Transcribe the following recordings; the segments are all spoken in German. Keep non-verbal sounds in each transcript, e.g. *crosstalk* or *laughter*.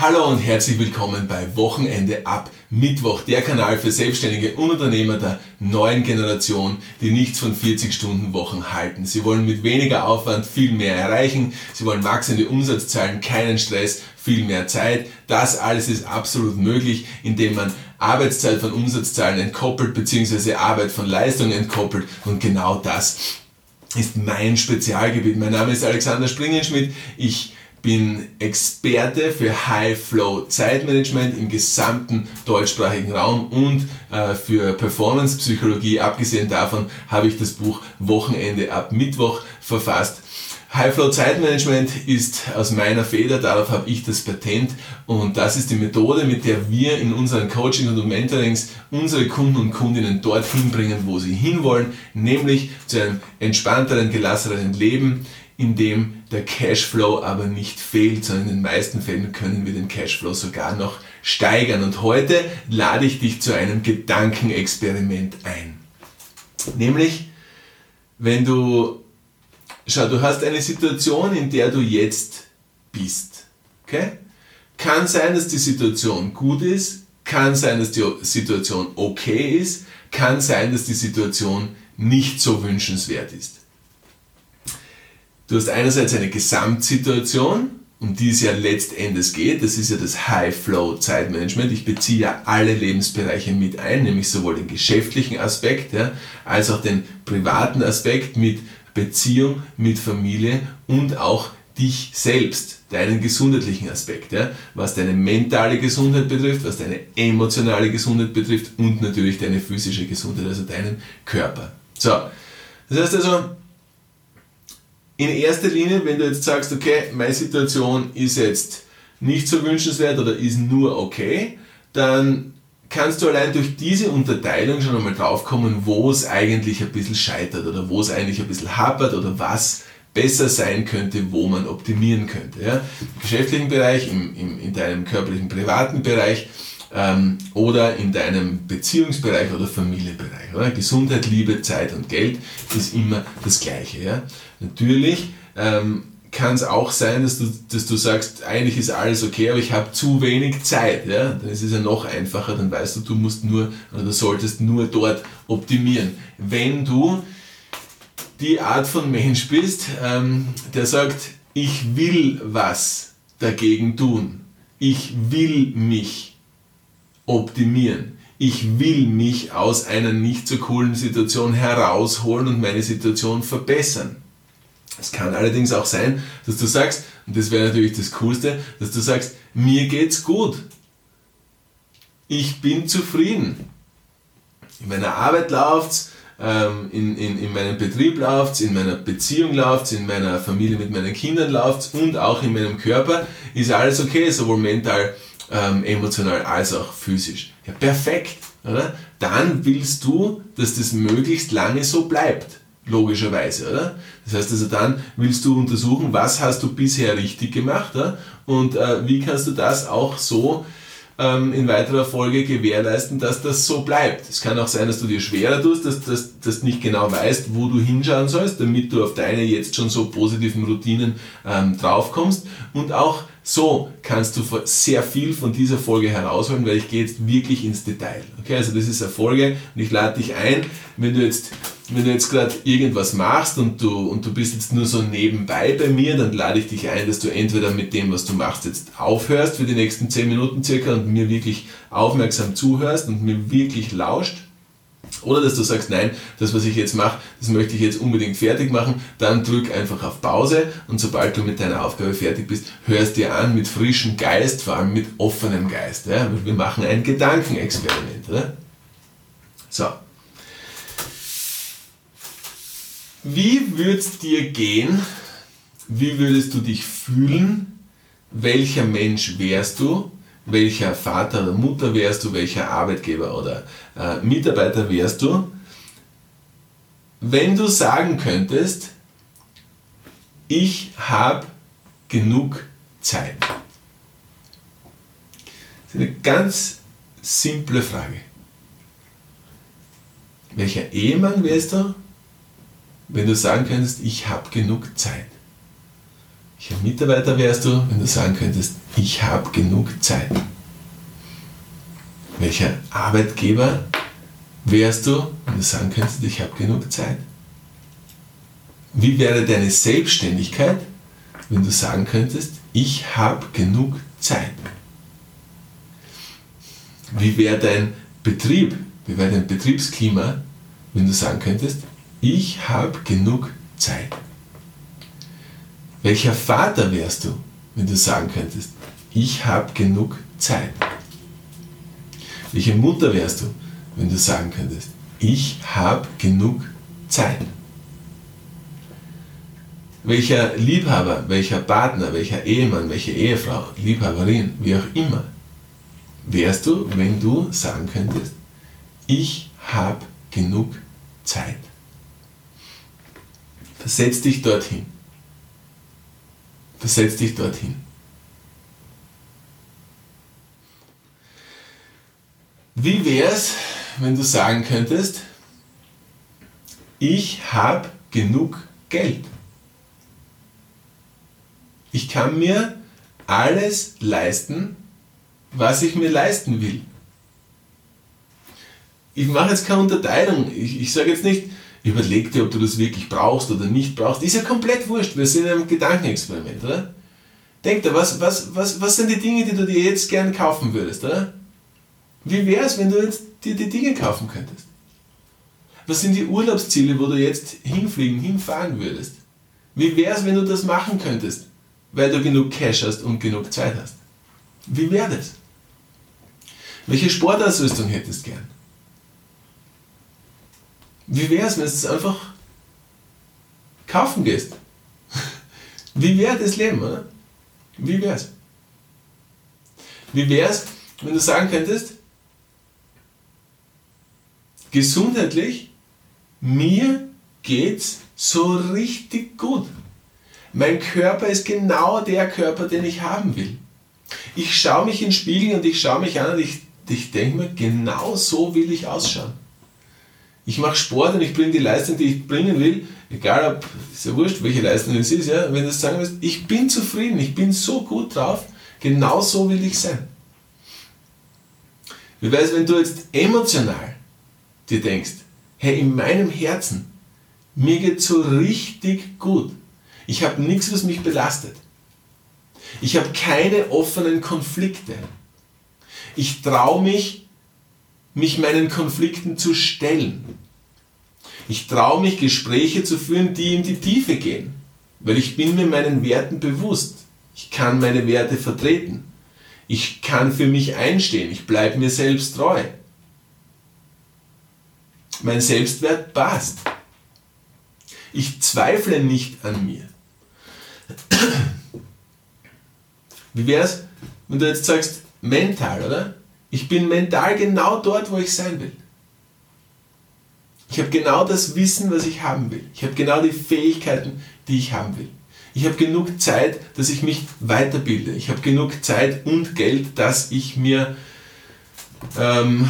Hallo und herzlich willkommen bei Wochenende ab Mittwoch, der Kanal für Selbstständige und Unternehmer der neuen Generation, die nichts von 40-Stunden-Wochen halten. Sie wollen mit weniger Aufwand viel mehr erreichen, sie wollen wachsende Umsatzzahlen, keinen Stress, viel mehr Zeit. Das alles ist absolut möglich, indem man Arbeitszeit von Umsatzzahlen entkoppelt bzw. Arbeit von Leistung entkoppelt und genau das ist mein Spezialgebiet. Mein Name ist Alexander Springenschmidt. Ich bin Experte für High Flow Zeitmanagement im gesamten deutschsprachigen Raum und äh, für Performance Psychologie. Abgesehen davon habe ich das Buch Wochenende ab Mittwoch verfasst. High Flow Zeitmanagement ist aus meiner Feder, darauf habe ich das Patent und das ist die Methode, mit der wir in unseren Coachings und Mentorings unsere Kunden und Kundinnen dorthin bringen, wo sie hinwollen, nämlich zu einem entspannteren, gelasseneren Leben, in dem der Cashflow aber nicht fehlt, sondern in den meisten Fällen können wir den Cashflow sogar noch steigern. Und heute lade ich dich zu einem Gedankenexperiment ein. Nämlich, wenn du, schau, du hast eine Situation, in der du jetzt bist. Okay? Kann sein, dass die Situation gut ist, kann sein, dass die Situation okay ist, kann sein, dass die Situation nicht so wünschenswert ist. Du hast einerseits eine Gesamtsituation, um die es ja letztendlich geht. Das ist ja das High-Flow-Zeitmanagement. Ich beziehe ja alle Lebensbereiche mit ein, nämlich sowohl den geschäftlichen Aspekt ja, als auch den privaten Aspekt mit Beziehung, mit Familie und auch dich selbst, deinen gesundheitlichen Aspekt, ja, was deine mentale Gesundheit betrifft, was deine emotionale Gesundheit betrifft und natürlich deine physische Gesundheit, also deinen Körper. So, das heißt also, in erster Linie, wenn du jetzt sagst, okay, meine Situation ist jetzt nicht so wünschenswert oder ist nur okay, dann kannst du allein durch diese Unterteilung schon einmal draufkommen, wo es eigentlich ein bisschen scheitert oder wo es eigentlich ein bisschen hapert oder was besser sein könnte, wo man optimieren könnte. Ja? Im geschäftlichen Bereich, im, im, in deinem körperlichen, privaten Bereich ähm, oder in deinem Beziehungsbereich oder Familienbereich. Oder? Gesundheit, Liebe, Zeit und Geld ist immer das Gleiche. Ja? Natürlich ähm, kann es auch sein, dass du, dass du sagst, eigentlich ist alles okay, aber ich habe zu wenig Zeit. Ja? Dann ist es ja noch einfacher, dann weißt du, du musst nur oder du solltest nur dort optimieren. Wenn du die Art von Mensch bist, ähm, der sagt, ich will was dagegen tun. Ich will mich optimieren. Ich will mich aus einer nicht so coolen Situation herausholen und meine Situation verbessern. Es kann allerdings auch sein, dass du sagst, und das wäre natürlich das Coolste, dass du sagst, mir geht's gut. Ich bin zufrieden. In meiner Arbeit läuft's, ähm, in, in, in meinem Betrieb läuft's, in meiner Beziehung läuft's, in meiner Familie mit meinen Kindern läuft's und auch in meinem Körper ist alles okay, sowohl mental, ähm, emotional als auch physisch. Ja, perfekt, oder? Dann willst du, dass das möglichst lange so bleibt logischerweise, oder? Das heißt also dann willst du untersuchen, was hast du bisher richtig gemacht oder? und äh, wie kannst du das auch so ähm, in weiterer Folge gewährleisten, dass das so bleibt. Es kann auch sein, dass du dir schwerer tust, dass du nicht genau weißt, wo du hinschauen sollst, damit du auf deine jetzt schon so positiven Routinen ähm, draufkommst und auch so kannst du sehr viel von dieser Folge herausholen, weil ich gehe jetzt wirklich ins Detail. Okay, also das ist eine Folge und ich lade dich ein, wenn du jetzt wenn du jetzt gerade irgendwas machst und du, und du bist jetzt nur so nebenbei bei mir, dann lade ich dich ein, dass du entweder mit dem, was du machst, jetzt aufhörst für die nächsten 10 Minuten circa und mir wirklich aufmerksam zuhörst und mir wirklich lauscht. Oder dass du sagst, nein, das, was ich jetzt mache, das möchte ich jetzt unbedingt fertig machen, dann drück einfach auf Pause und sobald du mit deiner Aufgabe fertig bist, hörst dir an mit frischem Geist, vor allem mit offenem Geist. Ja? Wir machen ein Gedankenexperiment. Oder? So. Wie würde es dir gehen? Wie würdest du dich fühlen? Welcher Mensch wärst du? Welcher Vater oder Mutter wärst du? Welcher Arbeitgeber oder äh, Mitarbeiter wärst du? Wenn du sagen könntest, ich habe genug Zeit. Das ist eine ganz simple Frage. Welcher Ehemann wärst du? Wenn du sagen könntest, ich habe genug Zeit. Welcher Mitarbeiter wärst du, wenn du sagen könntest, ich habe genug Zeit? Welcher Arbeitgeber wärst du, wenn du sagen könntest, ich habe genug Zeit? Wie wäre deine Selbstständigkeit, wenn du sagen könntest, ich habe genug Zeit? Wie wäre dein Betrieb, wie wäre dein Betriebsklima, wenn du sagen könntest, ich habe genug Zeit? Welcher Vater wärst du, wenn du sagen könntest, ich habe genug Zeit? Welche Mutter wärst du, wenn du sagen könntest, ich habe genug Zeit? Welcher Liebhaber, welcher Partner, welcher Ehemann, welche Ehefrau, Liebhaberin, wie auch immer, wärst du, wenn du sagen könntest, ich habe genug Zeit? Versetz dich dorthin. Versetz dich dorthin. Wie wäre es, wenn du sagen könntest, ich habe genug Geld? Ich kann mir alles leisten, was ich mir leisten will. Ich mache jetzt keine Unterteilung. Ich, ich sage jetzt nicht, überleg dir, ob du das wirklich brauchst oder nicht brauchst. Ist ja komplett wurscht. Wir sind in einem Gedankenexperiment, oder? Denk dir, was, was, was, was sind die Dinge, die du dir jetzt gern kaufen würdest, oder? Wie wäre es, wenn du jetzt dir die Dinge kaufen könntest? Was sind die Urlaubsziele, wo du jetzt hinfliegen, hinfahren würdest? Wie wäre es, wenn du das machen könntest, weil du genug Cash hast und genug Zeit hast? Wie wäre das? Welche Sportausrüstung hättest du gern? Wie wäre es, wenn du es einfach kaufen gehst? *laughs* Wie wäre das Leben, oder? Wie wäre es? Wie wäre es, wenn du sagen könntest, gesundheitlich, mir geht's so richtig gut. Mein Körper ist genau der Körper, den ich haben will. Ich schaue mich in den Spiegel und ich schaue mich an und ich, ich denke mir, genau so will ich ausschauen. Ich mache Sport und ich bringe die Leistung, die ich bringen will, egal ob, ist ja wurscht, welche Leistung es ist, ja, wenn du sagen willst, ich bin zufrieden, ich bin so gut drauf, genau so will ich sein. Wie weiß, wenn du jetzt emotional dir denkst, hey, in meinem Herzen, mir geht so richtig gut. Ich habe nichts, was mich belastet. Ich habe keine offenen Konflikte. Ich traue mich, mich meinen Konflikten zu stellen. Ich traue mich, Gespräche zu führen, die in die Tiefe gehen, weil ich bin mir meinen Werten bewusst. Ich kann meine Werte vertreten. Ich kann für mich einstehen. Ich bleibe mir selbst treu. Mein Selbstwert passt. Ich zweifle nicht an mir. Wie wäre es, wenn du jetzt sagst, mental, oder? Ich bin mental genau dort, wo ich sein will. Ich habe genau das Wissen, was ich haben will. Ich habe genau die Fähigkeiten, die ich haben will. Ich habe genug Zeit, dass ich mich weiterbilde. Ich habe genug Zeit und Geld, dass ich mir ähm,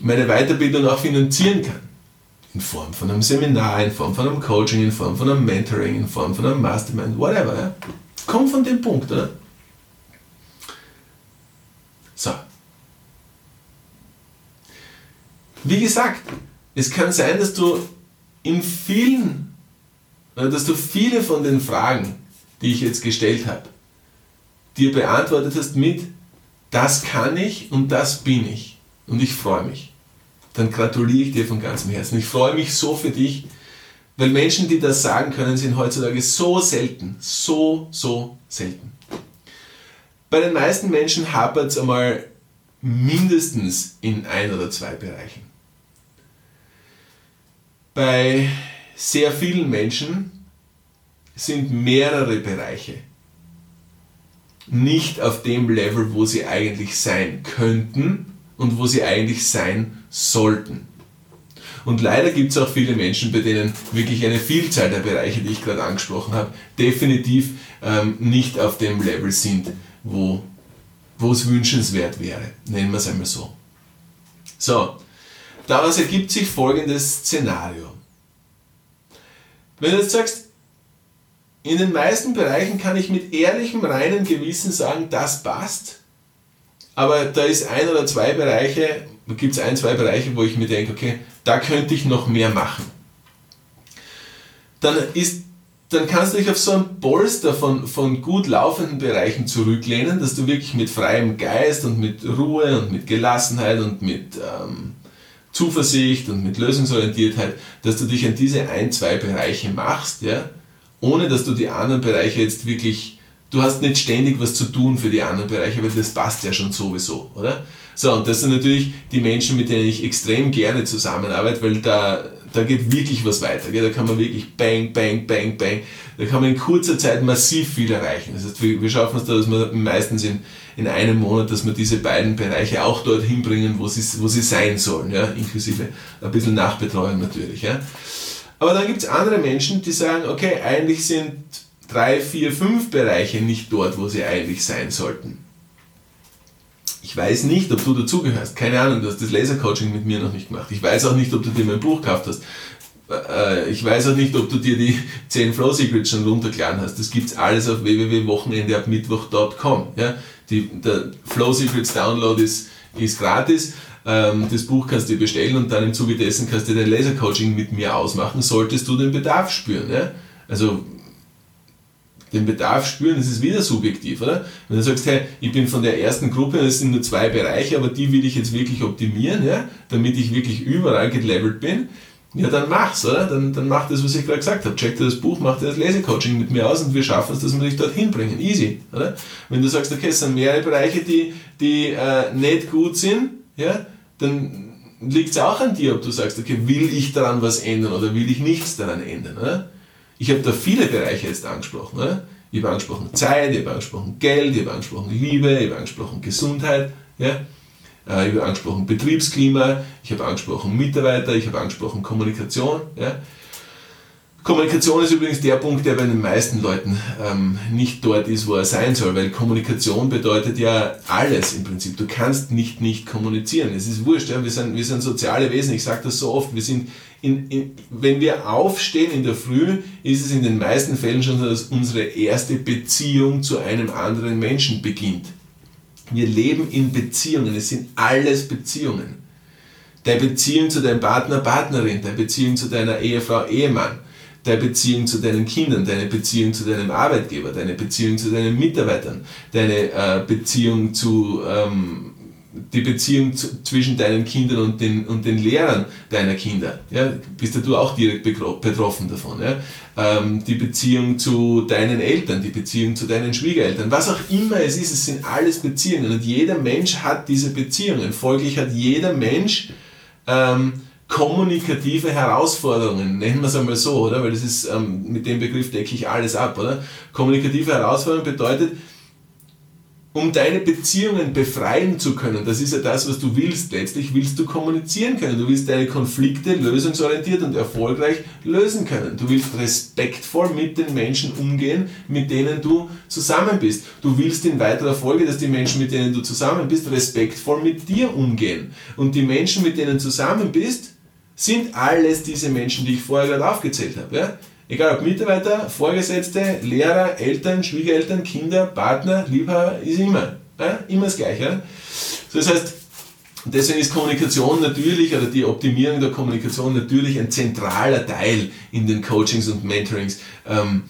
meine Weiterbildung auch finanzieren kann. In Form von einem Seminar, in Form von einem Coaching, in Form von einem Mentoring, in Form von einem Mastermind, whatever. Ja? Kommt von dem Punkt, oder? So. Wie gesagt, es kann sein, dass du in vielen, dass du viele von den Fragen, die ich jetzt gestellt habe, dir beantwortet hast mit, das kann ich und das bin ich. Und ich freue mich. Dann gratuliere ich dir von ganzem Herzen. Ich freue mich so für dich, weil Menschen, die das sagen können, sind heutzutage so selten. So, so selten. Bei den meisten Menschen hapert es einmal mindestens in ein oder zwei Bereichen. Bei sehr vielen Menschen sind mehrere Bereiche nicht auf dem Level, wo sie eigentlich sein könnten und wo sie eigentlich sein sollten. Und leider gibt es auch viele Menschen, bei denen wirklich eine Vielzahl der Bereiche, die ich gerade angesprochen habe, definitiv ähm, nicht auf dem Level sind, wo, es wünschenswert wäre. Nennen wir es einmal so. So, Daraus ergibt sich folgendes Szenario. Wenn du jetzt sagst, in den meisten Bereichen kann ich mit ehrlichem, reinem Gewissen sagen, das passt. Aber da ist ein oder zwei Bereiche, gibt es ein, zwei Bereiche, wo ich mir denke, okay, da könnte ich noch mehr machen. Dann, ist, dann kannst du dich auf so ein Polster von, von gut laufenden Bereichen zurücklehnen, dass du wirklich mit freiem Geist und mit Ruhe und mit Gelassenheit und mit ähm, Zuversicht und mit Lösungsorientiertheit, dass du dich an diese ein, zwei Bereiche machst, ja, ohne dass du die anderen Bereiche jetzt wirklich, du hast nicht ständig was zu tun für die anderen Bereiche, weil das passt ja schon sowieso, oder? So, und das sind natürlich die Menschen, mit denen ich extrem gerne zusammenarbeite, weil da, da geht wirklich was weiter. Gell? Da kann man wirklich bang, bang, bang, bang. Da kann man in kurzer Zeit massiv viel erreichen. Das heißt, wir, schaffen es da, dass wir meistens in, in einem Monat, dass wir diese beiden Bereiche auch dorthin bringen, wo sie, wo sie sein sollen, ja? inklusive ein bisschen Nachbetreuung natürlich. Ja? Aber dann gibt es andere Menschen, die sagen, okay, eigentlich sind drei, vier, fünf Bereiche nicht dort, wo sie eigentlich sein sollten. Ich weiß nicht, ob du dazugehörst. Keine Ahnung, du hast das Lasercoaching mit mir noch nicht gemacht. Ich weiß auch nicht, ob du dir mein Buch gekauft hast. Äh, ich weiß auch nicht, ob du dir die 10 Flow Secrets schon runtergeladen hast. Das gibt es alles auf www.wochenendeabmittwoch.com. Ja? der Flow Secrets Download ist, ist gratis ähm, das Buch kannst du dir bestellen und dann im Zuge dessen kannst du dein Lasercoaching mit mir ausmachen, solltest du den Bedarf spüren. Ja? Also den Bedarf spüren, das ist wieder subjektiv, oder? Wenn du sagst, hey, ich bin von der ersten Gruppe, es sind nur zwei Bereiche, aber die will ich jetzt wirklich optimieren, ja, damit ich wirklich überall gelevelt bin, ja, dann mach's, oder? Dann, dann mach das, was ich gerade gesagt habe. Check dir das Buch, mach dir das Lasercoaching mit mir aus und wir schaffen es, dass wir dich dorthin bringen. Easy, oder? Wenn du sagst, okay, es sind mehrere Bereiche, die, die äh, nicht gut sind, ja, dann liegt es auch an dir, ob du sagst, okay, will ich daran was ändern oder will ich nichts daran ändern. Oder? Ich habe da viele Bereiche jetzt angesprochen. Oder? Ich habe angesprochen Zeit, ich habe angesprochen Geld, ich habe angesprochen Liebe, ich habe angesprochen Gesundheit, ja? Äh, ich habe angesprochen Betriebsklima, ich habe angesprochen Mitarbeiter, ich habe angesprochen Kommunikation. Ja? Kommunikation ist übrigens der Punkt, der bei den meisten Leuten ähm, nicht dort ist, wo er sein soll, weil Kommunikation bedeutet ja alles im Prinzip. Du kannst nicht nicht kommunizieren. Es ist wurscht, ja? wir, sind, wir sind soziale Wesen, ich sage das so oft, wir sind in, in, wenn wir aufstehen in der Früh, ist es in den meisten Fällen schon so, dass unsere erste Beziehung zu einem anderen Menschen beginnt. Wir leben in Beziehungen, es sind alles Beziehungen. Deine Beziehung zu deinem Partner, Partnerin, deine Beziehung zu deiner Ehefrau, Ehemann, deine Beziehung zu deinen Kindern, deine Beziehung zu deinem Arbeitgeber, deine Beziehung zu deinen Mitarbeitern, deine äh, Beziehung zu, ähm, die Beziehung zu, zwischen deinen Kindern und den, und den Lehrern deiner Kinder. Ja, bist ja du auch direkt betroffen davon. Ja? Ähm, die Beziehung zu deinen Eltern, die Beziehung zu deinen Schwiegereltern, was auch immer es ist, es sind alles Beziehungen und jeder Mensch hat diese Beziehungen. Folglich hat jeder Mensch ähm, kommunikative Herausforderungen, nennen wir es einmal so, oder? Weil das ist, ähm, mit dem Begriff decke ich alles ab, oder? Kommunikative Herausforderung bedeutet, um deine Beziehungen befreien zu können, das ist ja das, was du willst. Letztlich willst du kommunizieren können. Du willst deine Konflikte lösungsorientiert und erfolgreich lösen können. Du willst respektvoll mit den Menschen umgehen, mit denen du zusammen bist. Du willst in weiterer Folge, dass die Menschen, mit denen du zusammen bist, respektvoll mit dir umgehen. Und die Menschen, mit denen du zusammen bist, sind alles diese Menschen, die ich vorher gerade aufgezählt habe. Ja? Egal ob Mitarbeiter, Vorgesetzte, Lehrer, Eltern, Schwiegereltern, Kinder, Partner, Liebhaber, ist immer. Ja? Immer das Gleiche. Ja? So, das heißt, deswegen ist Kommunikation natürlich, oder die Optimierung der Kommunikation natürlich ein zentraler Teil in den Coachings und Mentorings ähm,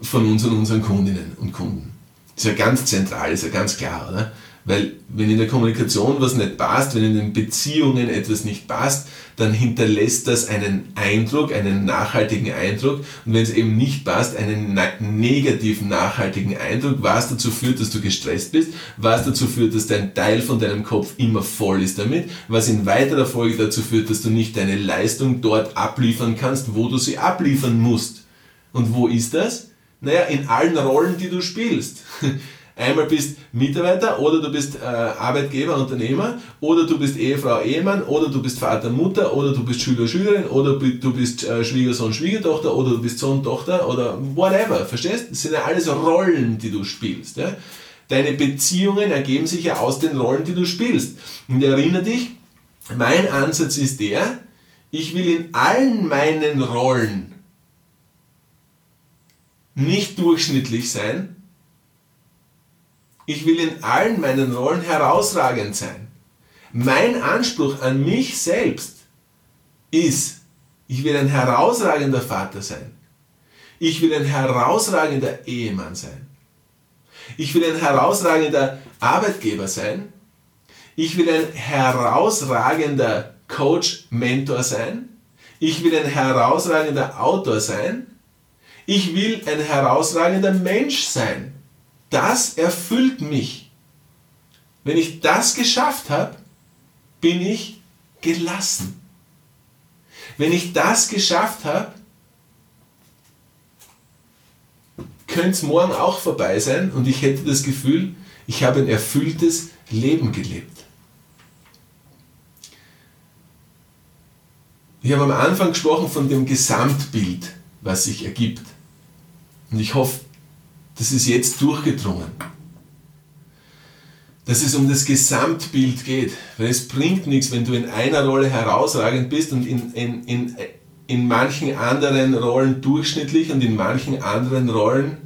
von uns und unseren Kundinnen und Kunden. Das ist ja ganz zentral, ist ja ganz klar, oder? Weil wenn in der Kommunikation was nicht passt, wenn in den Beziehungen etwas nicht passt, dann hinterlässt das einen Eindruck, einen nachhaltigen Eindruck. Und wenn es eben nicht passt, einen negativen, nachhaltigen Eindruck, was dazu führt, dass du gestresst bist, was dazu führt, dass dein Teil von deinem Kopf immer voll ist damit, was in weiterer Folge dazu führt, dass du nicht deine Leistung dort abliefern kannst, wo du sie abliefern musst. Und wo ist das? Naja, in allen Rollen, die du spielst. *laughs* Einmal bist Mitarbeiter oder du bist äh, Arbeitgeber, Unternehmer oder du bist Ehefrau, Ehemann oder du bist Vater, Mutter oder du bist Schüler, Schülerin oder du bist äh, Schwiegersohn, Schwiegertochter oder du bist Sohn, Tochter oder whatever. Verstehst? Das sind ja alles Rollen, die du spielst. Ja? Deine Beziehungen ergeben sich ja aus den Rollen, die du spielst. Und erinnere dich, mein Ansatz ist der, ich will in allen meinen Rollen nicht durchschnittlich sein. Ich will in allen meinen Rollen herausragend sein. Mein Anspruch an mich selbst ist, ich will ein herausragender Vater sein. Ich will ein herausragender Ehemann sein. Ich will ein herausragender Arbeitgeber sein. Ich will ein herausragender Coach, Mentor sein. Ich will ein herausragender Autor sein. Ich will ein herausragender Mensch sein. Das erfüllt mich. Wenn ich das geschafft habe, bin ich gelassen. Wenn ich das geschafft habe, könnte es morgen auch vorbei sein und ich hätte das Gefühl, ich habe ein erfülltes Leben gelebt. Ich habe am Anfang gesprochen von dem Gesamtbild, was sich ergibt. Und ich hoffe, das ist jetzt durchgedrungen. Dass es um das Gesamtbild geht. Weil es bringt nichts, wenn du in einer Rolle herausragend bist und in, in, in, in manchen anderen Rollen durchschnittlich und in manchen anderen Rollen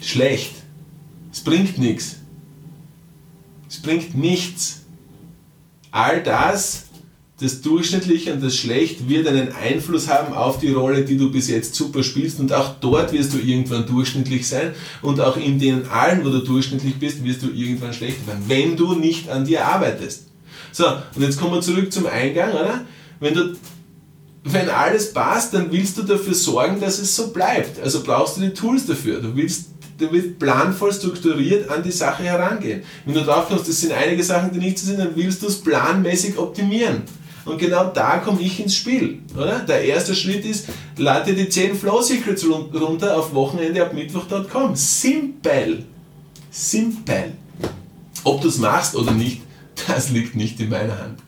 schlecht. Es bringt nichts. Es bringt nichts. All das das Durchschnittliche und das Schlecht wird einen Einfluss haben auf die Rolle, die du bis jetzt super spielst und auch dort wirst du irgendwann durchschnittlich sein und auch in den allen, wo du durchschnittlich bist, wirst du irgendwann schlechter werden, wenn du nicht an dir arbeitest. So, und jetzt kommen wir zurück zum Eingang, oder? Wenn du wenn alles passt, dann willst du dafür sorgen, dass es so bleibt. Also brauchst du die Tools dafür. Du willst du willst planvoll strukturiert an die Sache herangehen. Wenn du drauf kommst, das sind einige Sachen, die nicht so sind, dann willst du es planmäßig optimieren. Und genau da komme ich ins Spiel. Oder? Der erste Schritt ist, lade die 10 Flow Secrets runter auf Wochenende ab Mittwoch.com. Simpel. Simpel. Ob du es machst oder nicht, *laughs* das liegt nicht in meiner Hand.